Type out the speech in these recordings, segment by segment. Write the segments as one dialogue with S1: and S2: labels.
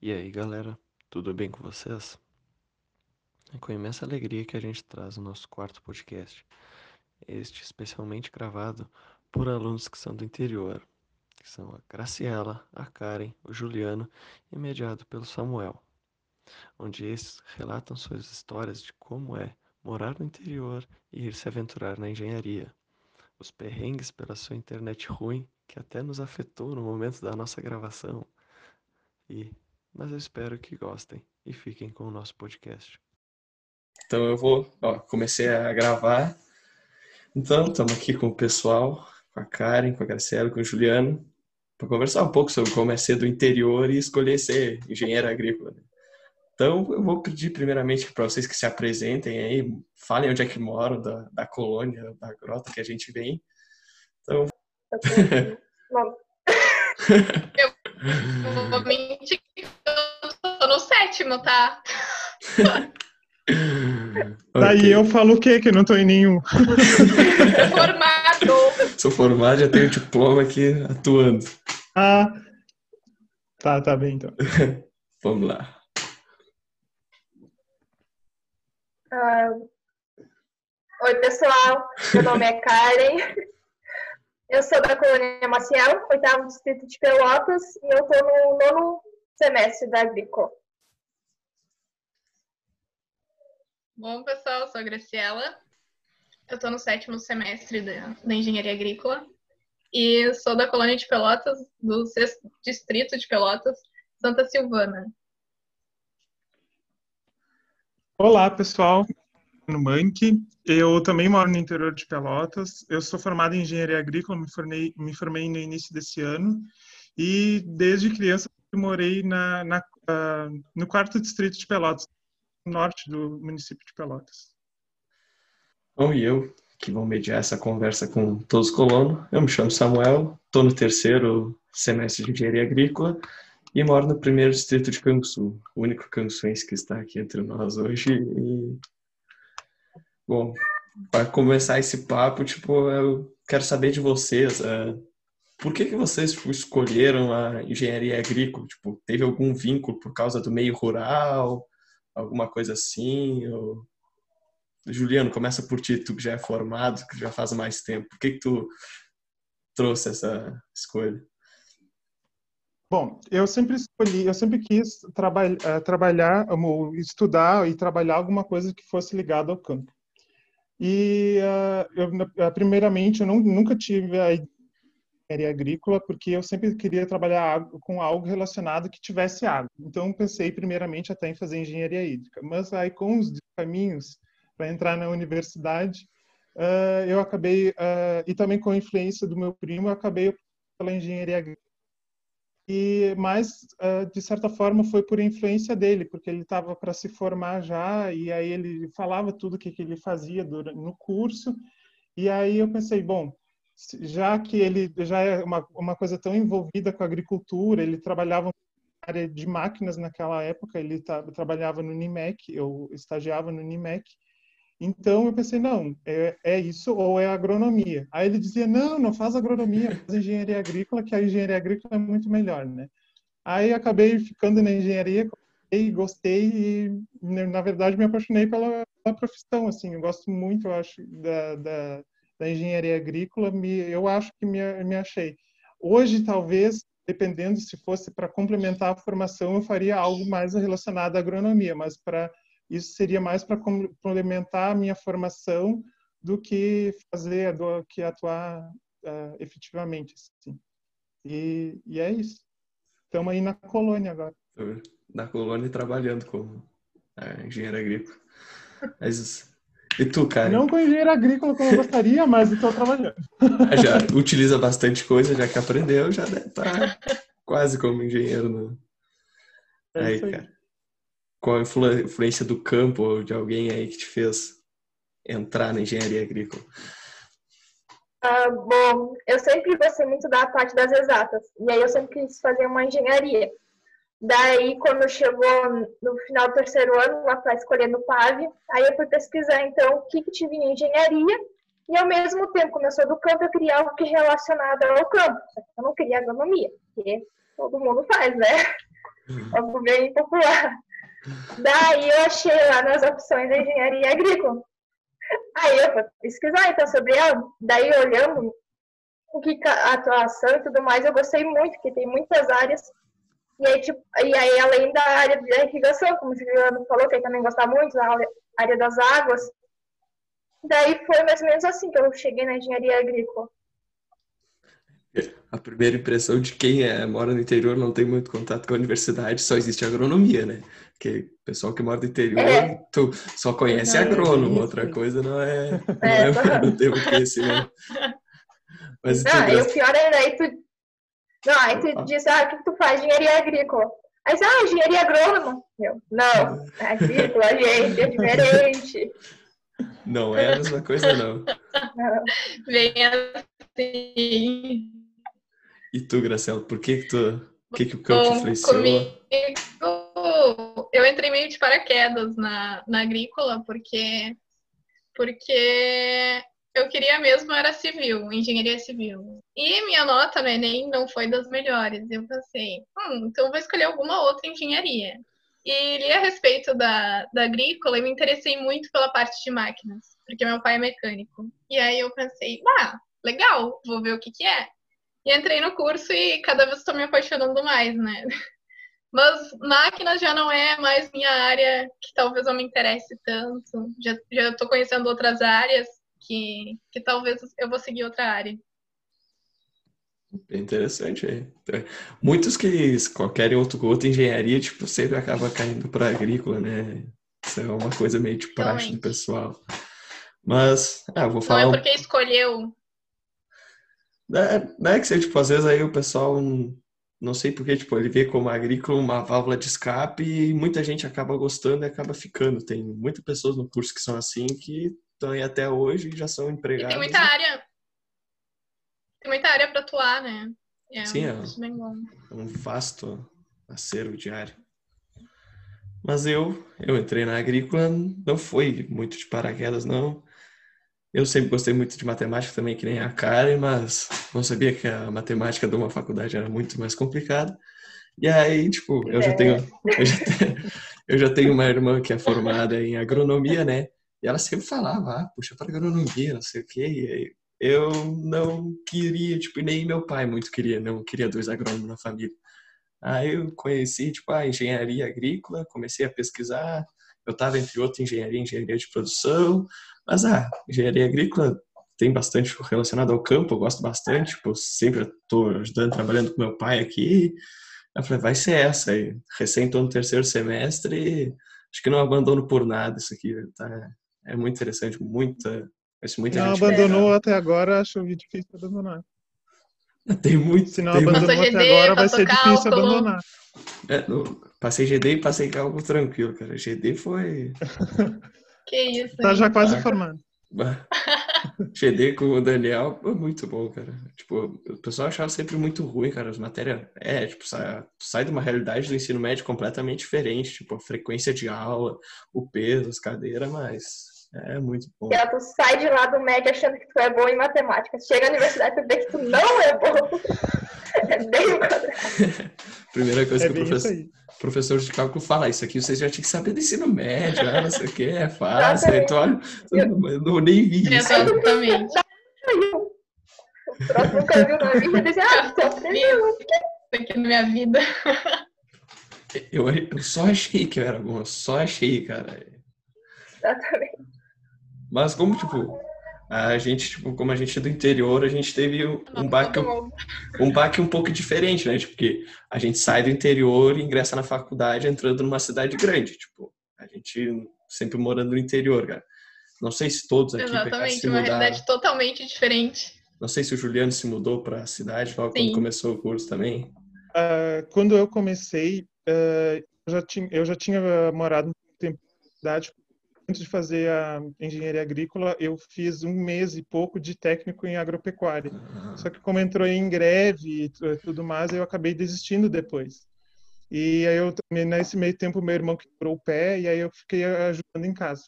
S1: E aí, galera, tudo bem com vocês? É com imensa alegria que a gente traz o nosso quarto podcast, este especialmente gravado por alunos que são do interior, que são a Graciela, a Karen, o Juliano e mediado pelo Samuel, onde esses relatam suas histórias de como é morar no interior e ir se aventurar na engenharia, os perrengues pela sua internet ruim que até nos afetou no momento da nossa gravação. E mas eu espero que gostem e fiquem com o nosso podcast.
S2: Então eu vou, ó, comecei a gravar. Então, estamos aqui com o pessoal, com a Karen, com a Graciela, com o Juliano, para conversar um pouco sobre como é ser do interior e escolher ser engenheiro agrícola. Né? Então, eu vou pedir primeiramente para vocês que se apresentem aí, falem onde é que moram, da, da colônia, da grota que a gente vem. Então...
S3: eu vou mentir tô no sétimo, tá?
S4: Daí okay. eu falo o quê? Que eu não tô em nenhum.
S3: formado.
S2: Sou formado, já tenho diploma aqui atuando.
S4: Ah, tá, tá bem então.
S2: Vamos lá.
S3: Uh, oi, pessoal. Meu nome é Karen. Eu sou da colônia Maciel, oitavo distrito de Pelotas, e eu tô no nono semestre da Agrícola.
S5: Bom, pessoal, eu sou a Graciela. Eu estou no sétimo semestre da, da Engenharia Agrícola e sou da colônia de Pelotas, do sexto distrito de Pelotas, Santa Silvana.
S4: Olá, pessoal. No Manque. Eu também moro no interior de Pelotas. Eu sou formado em engenharia agrícola, me formei, me formei no início desse ano e desde criança morei na, na uh, no quarto distrito de Pelotas, norte do município de Pelotas.
S2: Bom, e eu, que vou mediar essa conversa com todos os colonos, eu me chamo Samuel, estou no terceiro semestre de engenharia agrícola e moro no primeiro distrito de Canguçu, o único canguçuense que está aqui entre nós hoje. E... Bom, para começar esse papo, tipo, eu quero saber de vocês, uh, por que, que vocês tipo, escolheram a engenharia agrícola? Tipo, teve algum vínculo por causa do meio rural? alguma coisa assim? Ou... Juliano, começa por ti, tu que já é formado, que já faz mais tempo. Por que, que tu trouxe essa escolha?
S4: Bom, eu sempre escolhi, eu sempre quis traba uh, trabalhar, estudar e trabalhar alguma coisa que fosse ligada ao campo. E, uh, eu, uh, primeiramente, eu não, nunca tive a engenharia agrícola porque eu sempre queria trabalhar com algo relacionado que tivesse água. Então pensei primeiramente até em fazer engenharia hídrica, mas aí com os caminhos para entrar na universidade, uh, eu acabei uh, e também com a influência do meu primo, eu acabei pela engenharia agrícola. E mais uh, de certa forma foi por influência dele, porque ele estava para se formar já e aí ele falava tudo o que, que ele fazia no curso. E aí eu pensei, bom, já que ele já é uma, uma coisa tão envolvida com a agricultura, ele trabalhava área de máquinas naquela época, ele trabalhava no NIMEC, eu estagiava no NIMEC, então eu pensei, não, é, é, isso ou é agronomia. Aí ele dizia, não, não faz agronomia, faz engenharia agrícola, que a engenharia agrícola é muito melhor, né? Aí acabei ficando na engenharia, gostei, gostei e, na verdade, me apaixonei pela, pela profissão, assim, eu gosto muito, eu acho, da, da da engenharia agrícola, me, eu acho que me, me achei. Hoje, talvez, dependendo se fosse para complementar a formação, eu faria algo mais relacionado à agronomia, mas para isso seria mais para complementar a minha formação do que fazer, do que atuar uh, efetivamente. Assim. E, e é isso. Estamos aí na colônia agora.
S2: Na colônia trabalhando como é, engenheiro agrícola. Mas e tu, cara?
S4: Não com engenheiro agrícola como eu gostaria, mas estou trabalhando.
S2: Ah, já utiliza bastante coisa, já que aprendeu, já deve estar tá quase como engenheiro. Né? É aí, aí, cara. Qual a influência do campo ou de alguém aí que te fez entrar na engenharia agrícola?
S3: Ah, bom, eu sempre gostei muito da parte das exatas. E aí eu sempre quis fazer uma engenharia. Daí, quando chegou no final do terceiro ano, lá para escolher no PAV, aí eu fui pesquisar, então, o que, que tinha em engenharia. E ao mesmo tempo, como eu sou do campo, eu queria algo que relacionado ao campo. Só que eu não queria agronomia, porque todo mundo faz, né? Algo bem popular. Daí eu achei lá nas opções da engenharia agrícola. Aí eu fui pesquisar então sobre ela. Daí olhando o que a atuação e tudo mais, eu gostei muito, porque tem muitas áreas. E aí, tipo, e aí além da área de irrigação, como o Juliano falou, que ele também gosta muito, a área das águas. Daí foi mais ou menos assim que eu cheguei na engenharia agrícola.
S2: A primeira impressão de quem é, mora no interior não tem muito contato com a universidade, só existe agronomia, né? Porque o pessoal que mora no interior, é. tu só conhece não, agrônomo, outra coisa não é, não é, é não tem o conhecimento.
S3: Mas não, e o pior é aí tu, não, aí tu ah. diz, ah, o que tu faz? Engenharia agrícola. Aí você, ah, engenharia agrônoma. Meu, não, é agrícola, gente, é diferente.
S2: Não é a mesma coisa, não.
S3: não.
S5: Vem assim.
S2: E tu, Graciela, por que que tu, o que que o campo te influenciou?
S5: Comigo, eu entrei meio de paraquedas na, na agrícola, porque, porque eu queria mesmo era civil, engenharia civil. E minha nota no Enem não foi das melhores. Eu pensei, hum, então vou escolher alguma outra engenharia. E li a respeito da, da agrícola e me interessei muito pela parte de máquinas, porque meu pai é mecânico. E aí eu pensei, ah, legal, vou ver o que que é. E entrei no curso e cada vez estou me apaixonando mais, né? Mas máquinas já não é mais minha área que talvez eu me interesse tanto. Já já estou conhecendo outras áreas que, que talvez eu vou seguir outra área.
S2: Bem interessante aí. Muitos que qualquer outro, outra engenharia, tipo, sempre acaba caindo para agrícola, né? Isso é uma coisa meio de praxe do pessoal. Mas, ah, vou falar.
S5: Não é porque escolheu.
S2: É, não é que você, tipo, às vezes aí o pessoal, não sei porque, tipo, ele vê como agrícola uma válvula de escape e muita gente acaba gostando e acaba ficando. Tem muitas pessoas no curso que são assim que estão aí até hoje e já são empregados.
S5: E tem muita área tem muita área para atuar, né?
S2: É, Sim, é, bem bom. é um vasto acervo de área. Mas eu, eu entrei na agrícola, não foi muito de paraquedas, não. Eu sempre gostei muito de matemática também, que nem a Karen, mas não sabia que a matemática de uma faculdade era muito mais complicada. E aí, tipo, eu já é. tenho, eu já tenho, eu já tenho uma irmã que é formada em agronomia, né? E ela sempre falava, ah, puxa para agronomia, não sei o quê. E aí, eu não queria, tipo, nem meu pai muito queria, não queria dois agrônomos na família. Aí eu conheci, tipo, a engenharia agrícola, comecei a pesquisar, eu estava entre outra engenharia, engenharia de produção, mas a ah, engenharia agrícola tem bastante relacionado ao campo, eu gosto bastante, tipo, sempre estou ajudando, trabalhando com meu pai aqui. Eu falei, vai ser essa aí. Recém estou no terceiro semestre, acho que não abandono por nada isso aqui, tá? É muito interessante, muita
S4: Conheço muita não gente abandonou até agora, acho difícil abandonar.
S2: Tem muito.
S4: Se não abandonou GD, até agora, vai ser difícil abandonar.
S2: É, no, passei GD e passei cálculo tranquilo, cara. GD foi.
S5: que isso.
S4: Tá já quase formando.
S2: GD com o Daniel foi muito bom, cara. Tipo, o pessoal achava sempre muito ruim, cara. As matérias. É, tipo, sai, sai de uma realidade do ensino médio completamente diferente. Tipo, a frequência de aula, o peso, as cadeiras, mas é muito bom.
S3: Tu sai de lá do médio achando que tu é bom em matemática. Chega na universidade e vê que tu não é bom. É bem
S2: Primeira coisa é que o professor, professor de cálculo fala, isso aqui vocês já tinham que saber do ensino médio, ah, não sei o que, é fácil. Então, olha, eu não, nem vi
S5: isso. Exatamente.
S3: O próximo nunca viu na vida e disse, ah, tu aprendeu. Isso
S5: aqui na minha vida.
S2: Eu, eu só achei que eu era bom, eu só achei, cara.
S3: Exatamente.
S2: Mas como, tipo, a gente, tipo, como a gente é do interior, a gente teve um baque, um baque um pouco diferente, né? Tipo, porque a gente sai do interior e ingressa na faculdade entrando numa cidade grande. Tipo, a gente sempre morando no interior, cara. Não sei se todos aqui
S5: Exatamente, se uma realidade totalmente diferente.
S2: Não sei se o Juliano se mudou para a cidade logo Sim. quando começou o curso também.
S4: Uh, quando eu comecei, uh, eu, já tinha, eu já tinha morado um tempo na cidade, antes de fazer a engenharia agrícola, eu fiz um mês e pouco de técnico em agropecuária. Só que como entrou em greve e tudo mais, eu acabei desistindo depois. E aí eu nesse meio tempo meu irmão quebrou o pé e aí eu fiquei ajudando em casa.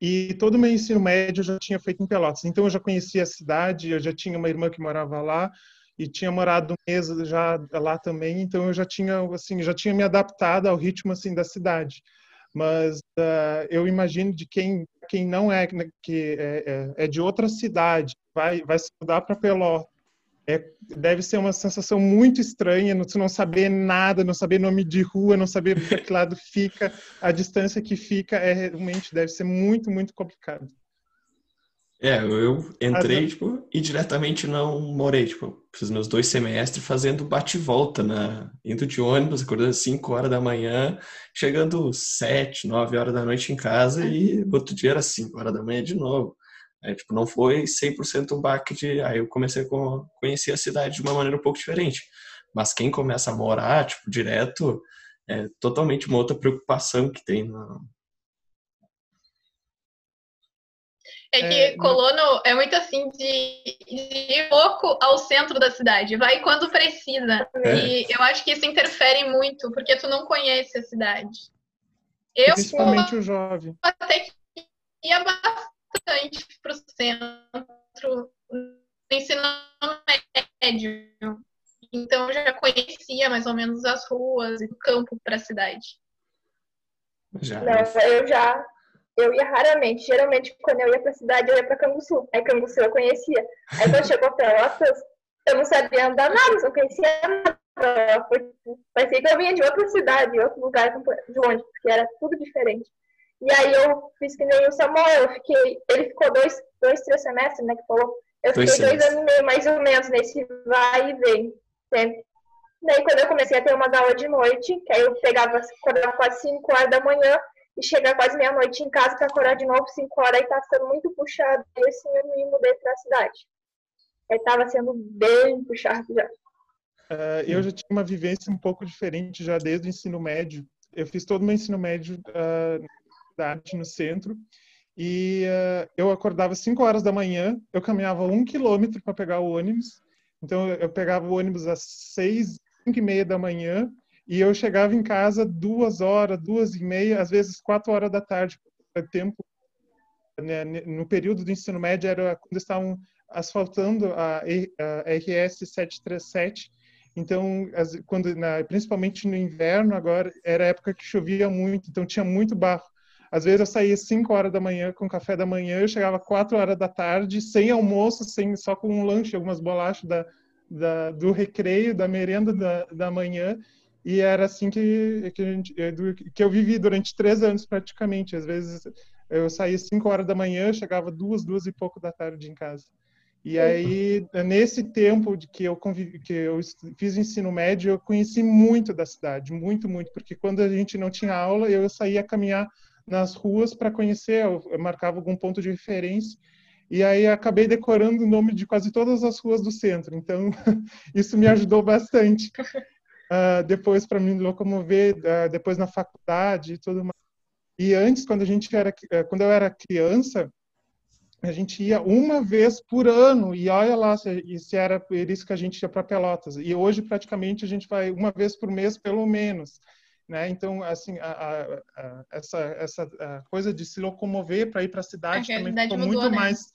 S4: E todo o meu ensino médio eu já tinha feito em Pelotas. Então eu já conhecia a cidade, eu já tinha uma irmã que morava lá e tinha morado um mês já lá também, então eu já tinha assim, já tinha me adaptado ao ritmo assim da cidade. Mas uh, eu imagino de quem quem não é né, que é, é, é de outra cidade, vai vai se mudar para Pelotas é, deve ser uma sensação muito estranha, não, não saber nada, não saber nome de rua, não saber para que lado fica, a distância que fica, é realmente deve ser muito, muito complicado.
S2: É, eu entrei, tipo, e diretamente não morei, tipo, fiz meus dois semestres fazendo bate-volta, na, indo de ônibus, acordando às 5 horas da manhã, chegando 7, 9 horas da noite em casa e outro dia era 5 horas da manhã de novo. É, tipo, não foi 100% um baque de... Aí eu comecei a conhecer a cidade de uma maneira um pouco diferente. Mas quem começa a morar, tipo, direto, é totalmente uma outra preocupação que tem na...
S5: É que é, Colono é muito assim de, de ir pouco ao centro da cidade, vai quando precisa. É. E eu acho que isso interfere muito, porque tu não conhece a cidade.
S4: Eu, Principalmente o jovem.
S5: Até que ia bastante bastante para o centro no ensino médio. Então eu já conhecia mais ou menos as ruas e o campo para a cidade.
S3: Já. Não, eu já. Eu ia raramente. Geralmente, quando eu ia para a cidade, eu ia para Canguçu. Aí Canguçu eu conhecia. Aí quando chegou Pelotas, eu não sabia andar nada, só conhecia nada. Parecia que eu vinha de outra cidade, outro lugar de onde, porque era tudo diferente. E aí eu fiz que nem o Samuel, eu fiquei, ele ficou dois, dois três semestres, né, que falou. Eu fiquei dois, dois anos e meio, mais ou menos, nesse vai e vem, sempre. Daí quando eu comecei a ter uma aula de noite, que aí eu pegava, acordava quase 5 horas da manhã e chegava quase meia-noite em casa para acordar de novo 5 horas, aí tá sendo muito puxado. E assim eu me mudei para a cidade. Aí tava sendo bem puxado já.
S4: Uh, eu já tinha uma vivência um pouco diferente já desde o ensino médio. Eu fiz todo o meu ensino médio uh, cidade, no centro. E uh, eu acordava 5 horas da manhã, eu caminhava um quilômetro para pegar o ônibus. Então eu pegava o ônibus às 6, 5 e meia da manhã e eu chegava em casa duas horas, duas e meia, às vezes quatro horas da tarde. Tempo né, no período do ensino médio era quando estavam asfaltando a, RS 737. Então, quando, na, principalmente no inverno, agora era época que chovia muito, então tinha muito barro. Às vezes eu saía 5 horas da manhã com café da manhã, eu chegava 4 horas da tarde, sem almoço, sem, só com um lanche, algumas bolachas da, da, do recreio, da merenda da, da manhã. E era assim que, que, gente, eh, que eu vivi durante três anos praticamente. Às vezes eu saía 5 horas da manhã, chegava duas, duas e pouco da tarde em casa. E aí, nesse tempo de que eu convivi, que eu fiz ensino médio, eu conheci muito da cidade, muito, muito, porque quando a gente não tinha aula, eu saía caminhar nas ruas para conhecer, eu marcava algum ponto de referência e aí acabei decorando o nome de quase todas as ruas do centro. Então isso me ajudou bastante. Uh, depois para me locomover, uh, depois na faculdade e tudo mais. E antes, quando a gente era, uh, quando eu era criança, a gente ia uma vez por ano e olha lá se, se era por isso que a gente ia para Pelotas. E hoje praticamente a gente vai uma vez por mês pelo menos. Né? Então, assim, a, a, a, essa, essa coisa de se locomover para ir para a cidade também ficou muito né? mais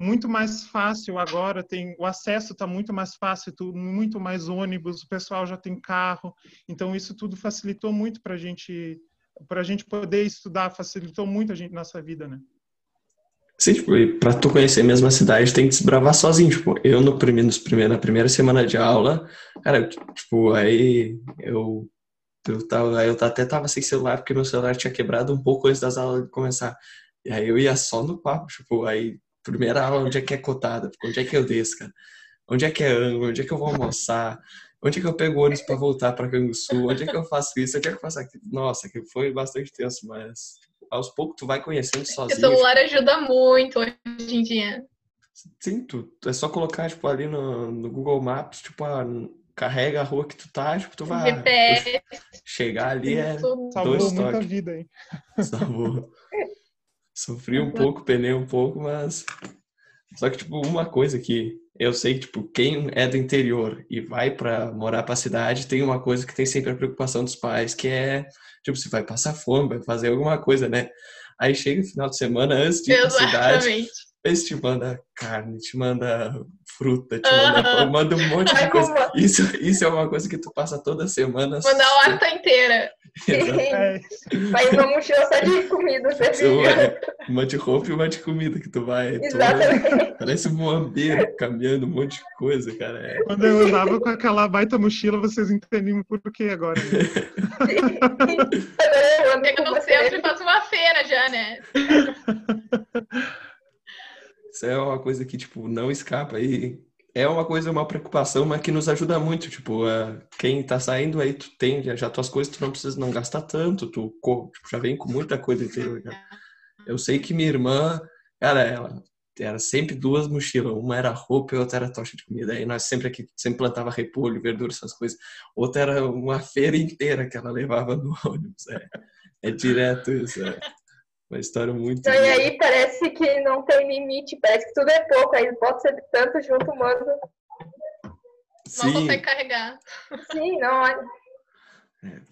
S4: muito mais fácil agora tem o acesso está muito mais fácil tudo muito mais ônibus o pessoal já tem carro então isso tudo facilitou muito para gente para a gente poder estudar facilitou muito a gente nossa vida né
S2: Sim, tipo, para tu conhecer a cidade, tem que desbravar sozinho. Tipo, eu no primeiro, nos na primeira semana de aula, cara, tipo, aí eu eu, tava, eu até tava sem celular, porque meu celular tinha quebrado um pouco antes das aulas começar. E aí eu ia só no papo, tipo, aí, primeira aula, onde é que é cotada? Onde é que eu desço, cara? Onde é que é ângulo? Onde é que eu vou almoçar? Onde é que eu pego ônibus para voltar para Canguçu? Onde é que eu faço isso? Onde é que eu faço aquilo? Nossa, que foi bastante tenso, mas aos poucos tu vai conhecendo sozinho.
S5: O celular tipo... ajuda muito hoje em dia.
S2: Sim, tu, é só colocar, tipo, ali no, no Google Maps, tipo, a, carrega a rua que tu tá, tipo, tu vai. GPS. Chegar ali é
S4: Salvou dois muita toques. vida, hein?
S2: Salvou. Sofri um pouco, penei um pouco, mas. Só que, tipo, uma coisa que eu sei que, tipo, quem é do interior e vai para morar pra cidade, tem uma coisa que tem sempre a preocupação dos pais, que é, tipo, se vai passar fome, vai fazer alguma coisa, né? Aí chega o final de semana, antes de ir pra cidade, eles te mandam carne, te manda fruta, te
S5: Aham.
S2: manda, manda um monte de coisa.
S3: como-
S2: Isso, isso é uma coisa que tu passa toda semana.
S5: Mandar a lata inteira.
S4: É,
S3: Vai uma mochila só de comida, você viu?
S2: vai- Uma de roupa e uma de comida que tu vai. tu
S3: Exatamente.
S2: parece um moambeiro caminhando um monte de coisa, cara. É,
S4: quando eu andava com aquela baita mochila, vocês entendem por quê agora. né?
S3: Agora eu ando
S5: Chega
S3: com
S5: no centro e faz uma feira já, né?
S2: Isso é uma coisa que, tipo, não escapa. E é uma coisa, uma preocupação, mas que nos ajuda muito. Tipo, é, quem tá saindo aí, tu tem já, já tuas coisas, tu não precisa não gastar tanto, tu tipo, já vem com muita coisa inteira. cara. Eu sei que minha irmã, cara, ela era sempre duas mochilas. Uma era roupa e outra era tocha de comida. Aí nós sempre aqui, sempre plantava repolho, verdura, essas coisas. Outra era uma feira inteira que ela levava no ônibus. É, é direto isso. É. Uma história muito.
S3: Então, e aí parece que não tem limite, parece que tudo é pouco, aí pode ser tanto junto, mano.
S5: Não
S2: Sim.
S5: consegue carregar.
S3: Sim, não, olha.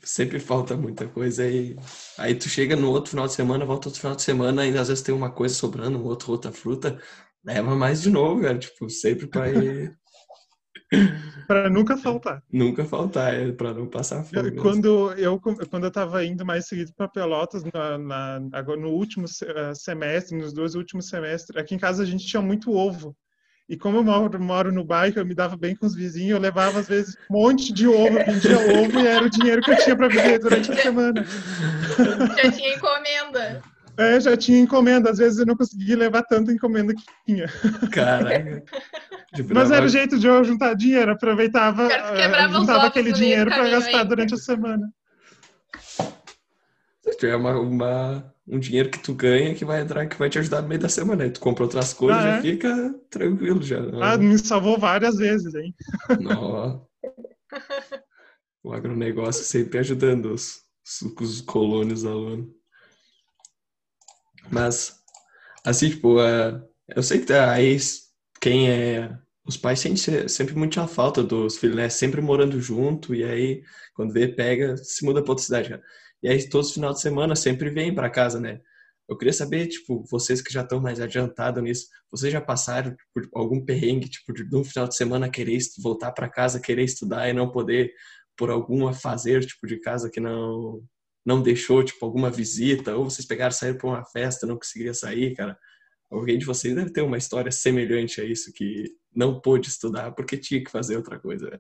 S2: Sempre falta muita coisa aí. Aí tu chega no outro final de semana, volta outro final de semana, ainda às vezes tem uma coisa sobrando, um outro, outra fruta, leva mais de novo, cara. Tipo, sempre pra ir,
S4: Para nunca faltar.
S2: nunca faltar, é, pra não passar fome.
S4: Quando eu quando eu estava indo mais seguido para Pelotas na, na- agora no último eh, semestre, nos dois últimos semestres, aqui em casa a gente tinha muito ovo. E como eu moro, moro no bairro, eu me dava bem com os vizinhos, eu levava às vezes um monte de ovo, vendia ovo e era o dinheiro que eu tinha para viver durante a semana.
S5: Já tinha encomenda.
S4: É, já tinha encomenda, às vezes eu não conseguia levar tanta encomenda que tinha.
S2: Caraca. Tipo,
S4: Mas era o jeito de eu juntar dinheiro, aproveitava, eh, juntava aquele dinheiro para gastar
S5: hein?
S4: durante a semana.
S2: Se tiver uma, uma- um dinheiro que tu ganha que vai entrar, que vai te ajudar no meio da semana. Aí tu compra outras coisas,
S4: Ah,
S2: já
S4: é?
S2: fica tranquilo já.
S4: Ah, me salvou várias vezes, hein?
S2: Nó. O agronegócio sempre ajudando os, os, os colonos alunos. Mas, assim, tipo, é, eu sei que tá aí quem é. Os pais sentem sempre muita falta dos filhos, né? Sempre morando junto, e aí, quando vê, pega, se muda pra outra cidade, cara. E aí, todos os finais de semana, sempre vem pra casa, né? Eu queria saber, tipo, vocês que já estão mais adiantados nisso, vocês já passaram por algum perrengue, tipo, de um final de semana querer voltar para casa, querer estudar e não poder, por alguma fazer, tipo, de casa que não não deixou, tipo, alguma visita, ou vocês pegaram, saíram para uma festa, não conseguiria sair, cara? Alguém de vocês deve ter uma história semelhante a isso, que não pôde estudar porque tinha que fazer outra coisa. né?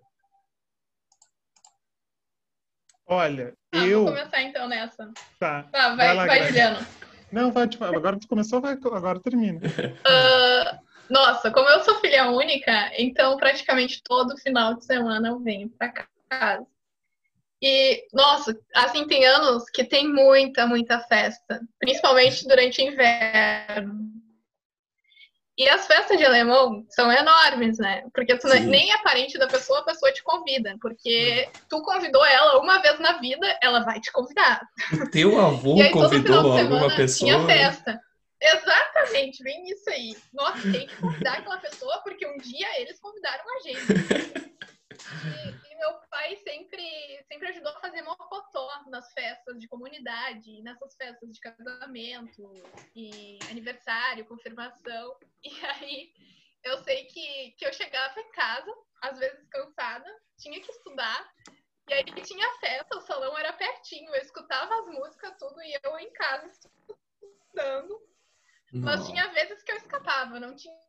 S4: Olha,
S5: Ah,
S4: eu.
S5: vou começar então nessa.
S4: Tá.
S5: Tá, vai,
S4: Vai lá,
S5: vai. Juliano.
S4: Não, vai, tipo, agora tu começou, vai, agora termina.
S5: Ah, nossa, como eu sou filha única, então praticamente todo final de semana eu venho pra casa. E, nossa, assim, tem anos que tem muita, muita festa, principalmente durante o inverno. E as festas de alemão são enormes, né? Porque tu
S2: Sim.
S5: nem é parente da pessoa, a pessoa te convida. Porque tu convidou ela uma vez na vida, ela vai te convidar.
S2: O teu avô
S5: aí,
S2: convidou alguma pessoa?
S5: Tinha festa. Exatamente, bem isso aí. Nossa, tem que convidar aquela pessoa porque um dia eles convidaram a gente. E meu pai sempre, sempre ajudou a fazer mocotó nas festas de comunidade, nessas festas de casamento, e aniversário, confirmação. E aí eu sei que, que eu chegava em casa, às vezes cansada, tinha que estudar. E aí tinha festa, o salão era pertinho, eu escutava as músicas, tudo, e eu em casa estudando. Mas
S2: Não.
S5: tinha vezes que eu escapava, não tinha.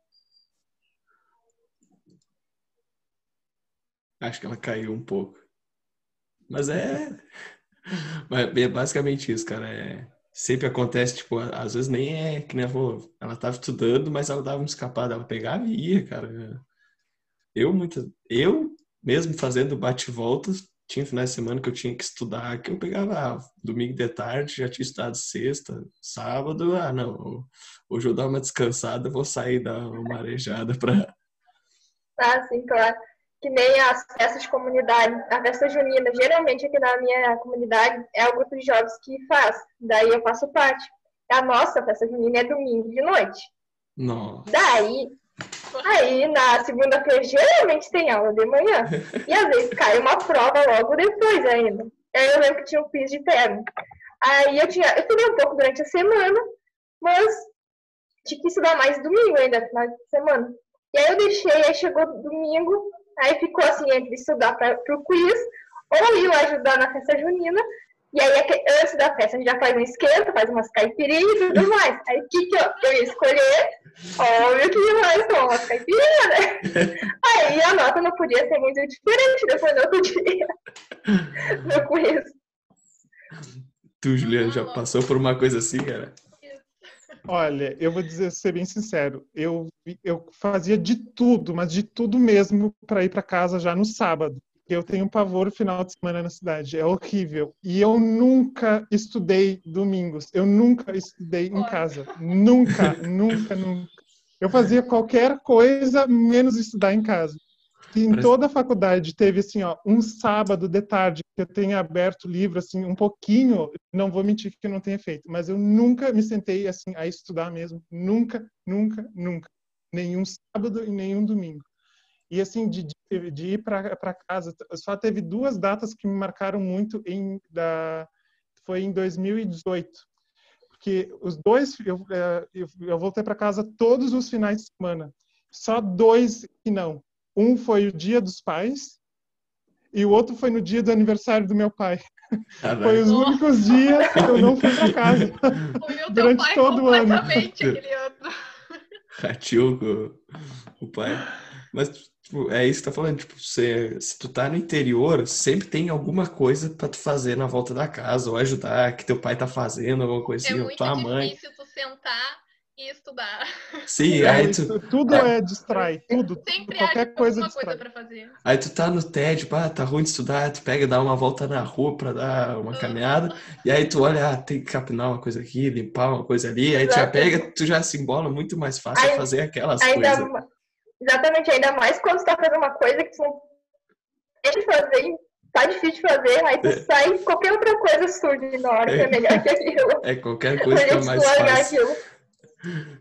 S2: Acho que ela caiu um pouco. Mas é. Mas é basicamente isso, cara. É... Sempre acontece, tipo, às vezes nem é que nem ela. Ela tava estudando, mas ela dava uma escapada. Ela pegava e ia, cara. Eu, muito... eu mesmo fazendo bate-voltas, tinha finais de semana que eu tinha que estudar, que eu pegava ah, domingo de tarde, já tinha estudado sexta, sábado, ah, não, hoje eu dar uma descansada, vou sair dar uma arejada pra.
S3: Ah, sim, claro. Que nem as festas de comunidade, a festa junina. Geralmente aqui na minha comunidade é o grupo de jovens que faz. Daí eu faço parte. A nossa festa junina é domingo de noite.
S2: Nossa.
S3: Daí, aí na segunda-feira geralmente tem aula de manhã. E às vezes cai uma prova logo depois ainda. Aí eu lembro que tinha um quiz de terno. Aí eu tinha, eu estudei um pouco durante a semana, mas tinha que estudar mais domingo ainda, final de semana. E aí eu deixei, aí chegou domingo, aí ficou assim, entre estudar para o quiz, ou ir ajudar na festa junina, e aí, antes da festa, a gente já faz um esquenta, faz umas caipirinhas e tudo mais. Aí, o que, que eu, eu ia escolher? Óbvio que mais são umas caipirinhas, né? Aí, a nota não podia ser muito diferente depois do outro dia. No quiz.
S2: Tu, Juliana, já passou por uma coisa assim, cara?
S4: Olha, eu vou dizer, ser bem sincero, eu, eu fazia de tudo, mas de tudo mesmo para ir para casa já no sábado. Eu tenho pavor final de semana na cidade, é horrível. E eu nunca estudei domingos, eu nunca estudei em casa. Nunca, nunca, nunca. Eu fazia qualquer coisa menos estudar em casa. Em toda a faculdade teve assim, ó, um sábado de tarde que eu tenha aberto o livro assim um pouquinho, não vou mentir que não tenha feito, mas eu nunca me sentei assim a estudar mesmo, nunca, nunca, nunca. Nenhum sábado e nenhum domingo. E assim, de, de, de ir para casa, só teve duas datas que me marcaram muito em da foi em 2018. Porque os dois eu, é, eu, eu voltei para casa todos os finais de semana. Só dois que não. Um foi o Dia dos Pais e o outro foi no dia do aniversário do meu pai. Ah, foi os únicos dias que eu não fui para casa. Durante todo o ano. Aquele outro.
S2: Ratiu o pai. Mas Tipo, é isso que tá falando, tipo, você, se tu tá no interior, sempre tem alguma coisa para tu fazer na volta da casa, ou ajudar, que teu pai tá fazendo, alguma coisa
S5: é
S2: assim,
S5: ou tua mãe. É muito difícil tu sentar e estudar.
S2: Sim, é, aí tu...
S4: Tudo é distrai, tudo. Sempre qualquer coisa distrai.
S5: Coisa fazer.
S2: Aí tu tá no TED, pá, tá ruim de estudar, tu pega, dá uma volta na rua pra dar uma uhum. caminhada, e aí tu olha, ah, tem que capinar uma coisa aqui, limpar uma coisa ali, aí tu já pega, tu já se embola muito mais fácil aí, fazer aquelas coisas.
S3: Exatamente, ainda mais quando você tá fazendo uma coisa que você não tem fazer, tá difícil de fazer, aí tu é. sai qualquer outra coisa surge na hora, é. que é melhor que aquilo.
S2: É, qualquer coisa fica mais fácil. Aquilo.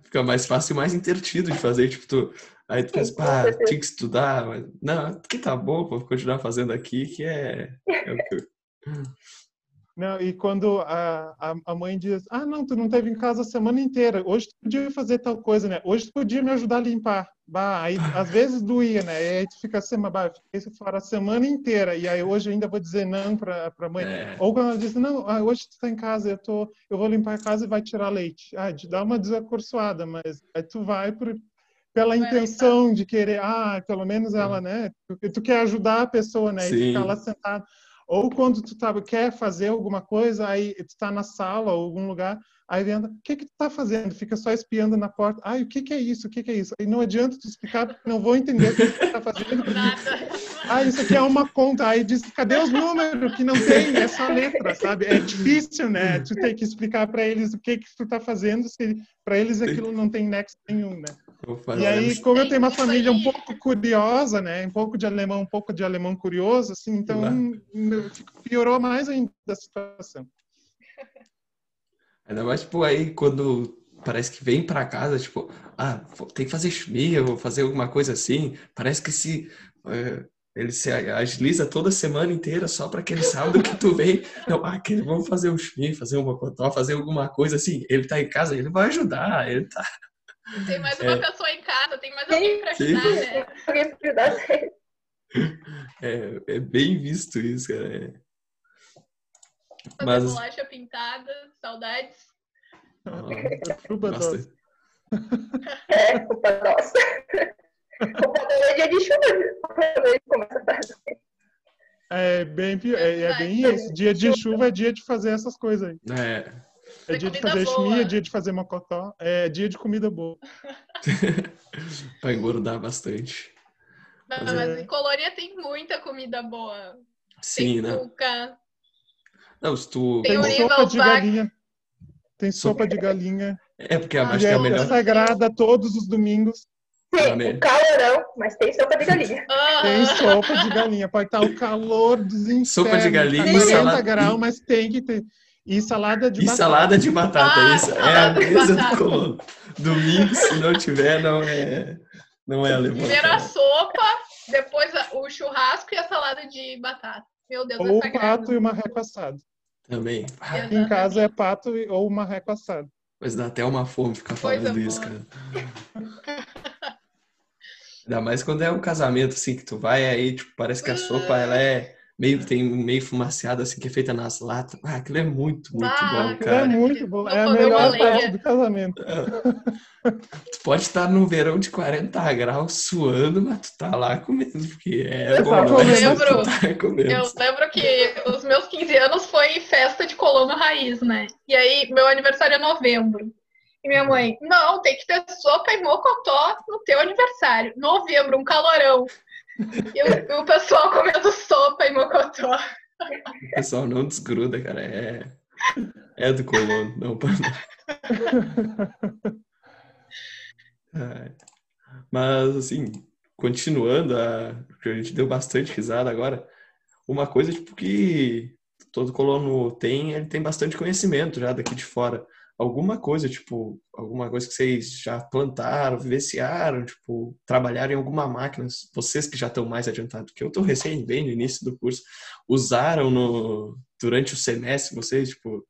S2: Fica mais fácil e mais intertido de fazer, tipo, tu, aí tu pensa, pá, tinha que estudar, mas não, que tá bom, vou continuar fazendo aqui, que é, é o que
S4: Não, e quando a, a, a, mãe diz, ah, não, tu não esteve em casa a semana inteira, hoje tu podia fazer tal coisa, né? Hoje tu podia me ajudar a limpar. Bah, aí às vezes doía, né? E aí tu fica assim, bah, eu fiquei fora a semana inteira, e aí hoje ainda vou dizer não para a mãe. É. Ou quando ela diz, não, ah, hoje tu está em casa, eu, tô, eu vou limpar a casa e vai tirar leite. Ah, te dá uma desacursoada, mas aí tu vai por, pela intenção de querer, ah, pelo menos ela, né? Tu, tu quer ajudar a pessoa, né? Sim. E ficar lá sentado. Ou quando tu tá, quer fazer alguma coisa, aí tu está na sala ou algum lugar, aí vem, o que que tu tá fazendo? Fica só espiando na porta. Ai, o que que é isso? O que que é isso? Aí não adianta tu explicar, porque não vou entender o que tu tá fazendo. Ah, isso aqui é uma conta. Aí diz, cadê os números? Que não tem, é só letra, sabe? É difícil, né? Tu tem que explicar para eles o que que tu tá fazendo, se para eles aquilo não tem nexo nenhum, né? E aí, como eu tenho uma família um pouco curiosa, né, um pouco de alemão, um pouco de alemão curioso, assim, então piorou mais ainda a situação.
S2: Ainda mais, tipo, aí quando parece que vem para casa, tipo, ah, tem que fazer chumia, vou fazer alguma coisa assim, parece que se... É, ele se agiliza toda semana inteira só para que ele saiba que tu vem. Não, ah, que vamos fazer um chumia, fazer um bocotó, fazer alguma coisa assim. Ele tá em casa, ele vai ajudar, ele tá...
S5: Tem mais uma é. pessoa em casa, tem mais alguém para ajudar, Sim. né? Alguém para ajudar.
S2: É, é bem visto isso, cara. É.
S5: Fazer Mas... bolacha pintada, saudades.
S4: Ah, culpa nossa.
S3: É, culpa nossa. Culpa é dia de chuva.
S4: É bem, é, é bem isso. Dia de chuva é dia de fazer essas coisas aí.
S2: É.
S4: É dia de fazer chimia, é dia de fazer mocotó, é dia de comida boa.
S2: Vai engordar bastante.
S5: Não, mas, mas é... em Colônia tem muita comida boa.
S2: Sim,
S5: tem
S2: né?
S5: Cuca.
S2: Não, se tu...
S4: Tem, tem sopa de galinha. Tem sopa de galinha.
S2: É, porque a acho que é a melhor.
S4: É sagrada todos os domingos.
S3: Sim, o calorão, mas tem sopa de galinha.
S4: Tem sopa de galinha. Pode estar o calor dos infernos.
S2: Sopa de galinha.
S4: 40 salada... graus, mas tem que ter. E salada de
S2: e
S4: batata.
S2: salada de batata, ah, isso. É a mesa do colono. Domingo, se não tiver, não é, não é alemão.
S5: Primeiro a sopa, depois o churrasco e a salada de batata. Meu Deus,
S4: Ou o pato e uma repassada.
S2: Também.
S4: Aqui em casa é pato e- ou marreco assado.
S2: Mas dá até uma fome ficar
S5: Coisa
S2: falando isso,
S5: boa.
S2: cara. Ainda mais quando é um casamento, assim, que tu vai aí, tipo, parece que a sopa, ela é meio, tem meio fumaciada, assim, que é feita nas latas. Ah, aquilo é muito, muito
S5: Ah,
S2: bom,
S4: É
S2: cara.
S4: muito bom.
S5: Não
S4: É a melhor parte do casamento.
S2: Tu pode estar num verão de 40 graus suando, mas tu tá lá comendo, porque é
S4: Eu
S2: bom,
S4: tava
S2: mas
S5: comendo.
S2: tu tá comendo.
S5: Eu lembro que os meus 15 anos foi festa de colono raiz, né? E aí, meu aniversário é novembro. E minha mãe, não, tem que ter sopa e mocotó no teu aniversário. Novembro, um calorão. E o, o pessoal comendo sopa e mocotó.
S2: O pessoal não desgruda, cara. É, é do colono, não para Mas, assim, continuando, a, a gente deu bastante risada agora, uma coisa, tipo, que todo colono tem, ele tem bastante conhecimento já daqui de fora. Alguma coisa, tipo, alguma coisa que vocês já plantaram, vivenciaram, tipo, trabalharam em alguma máquina, vocês que já estão mais adiantados, que eu tô recém, bem no início do curso, usaram no, durante o semestre, vocês, tipo,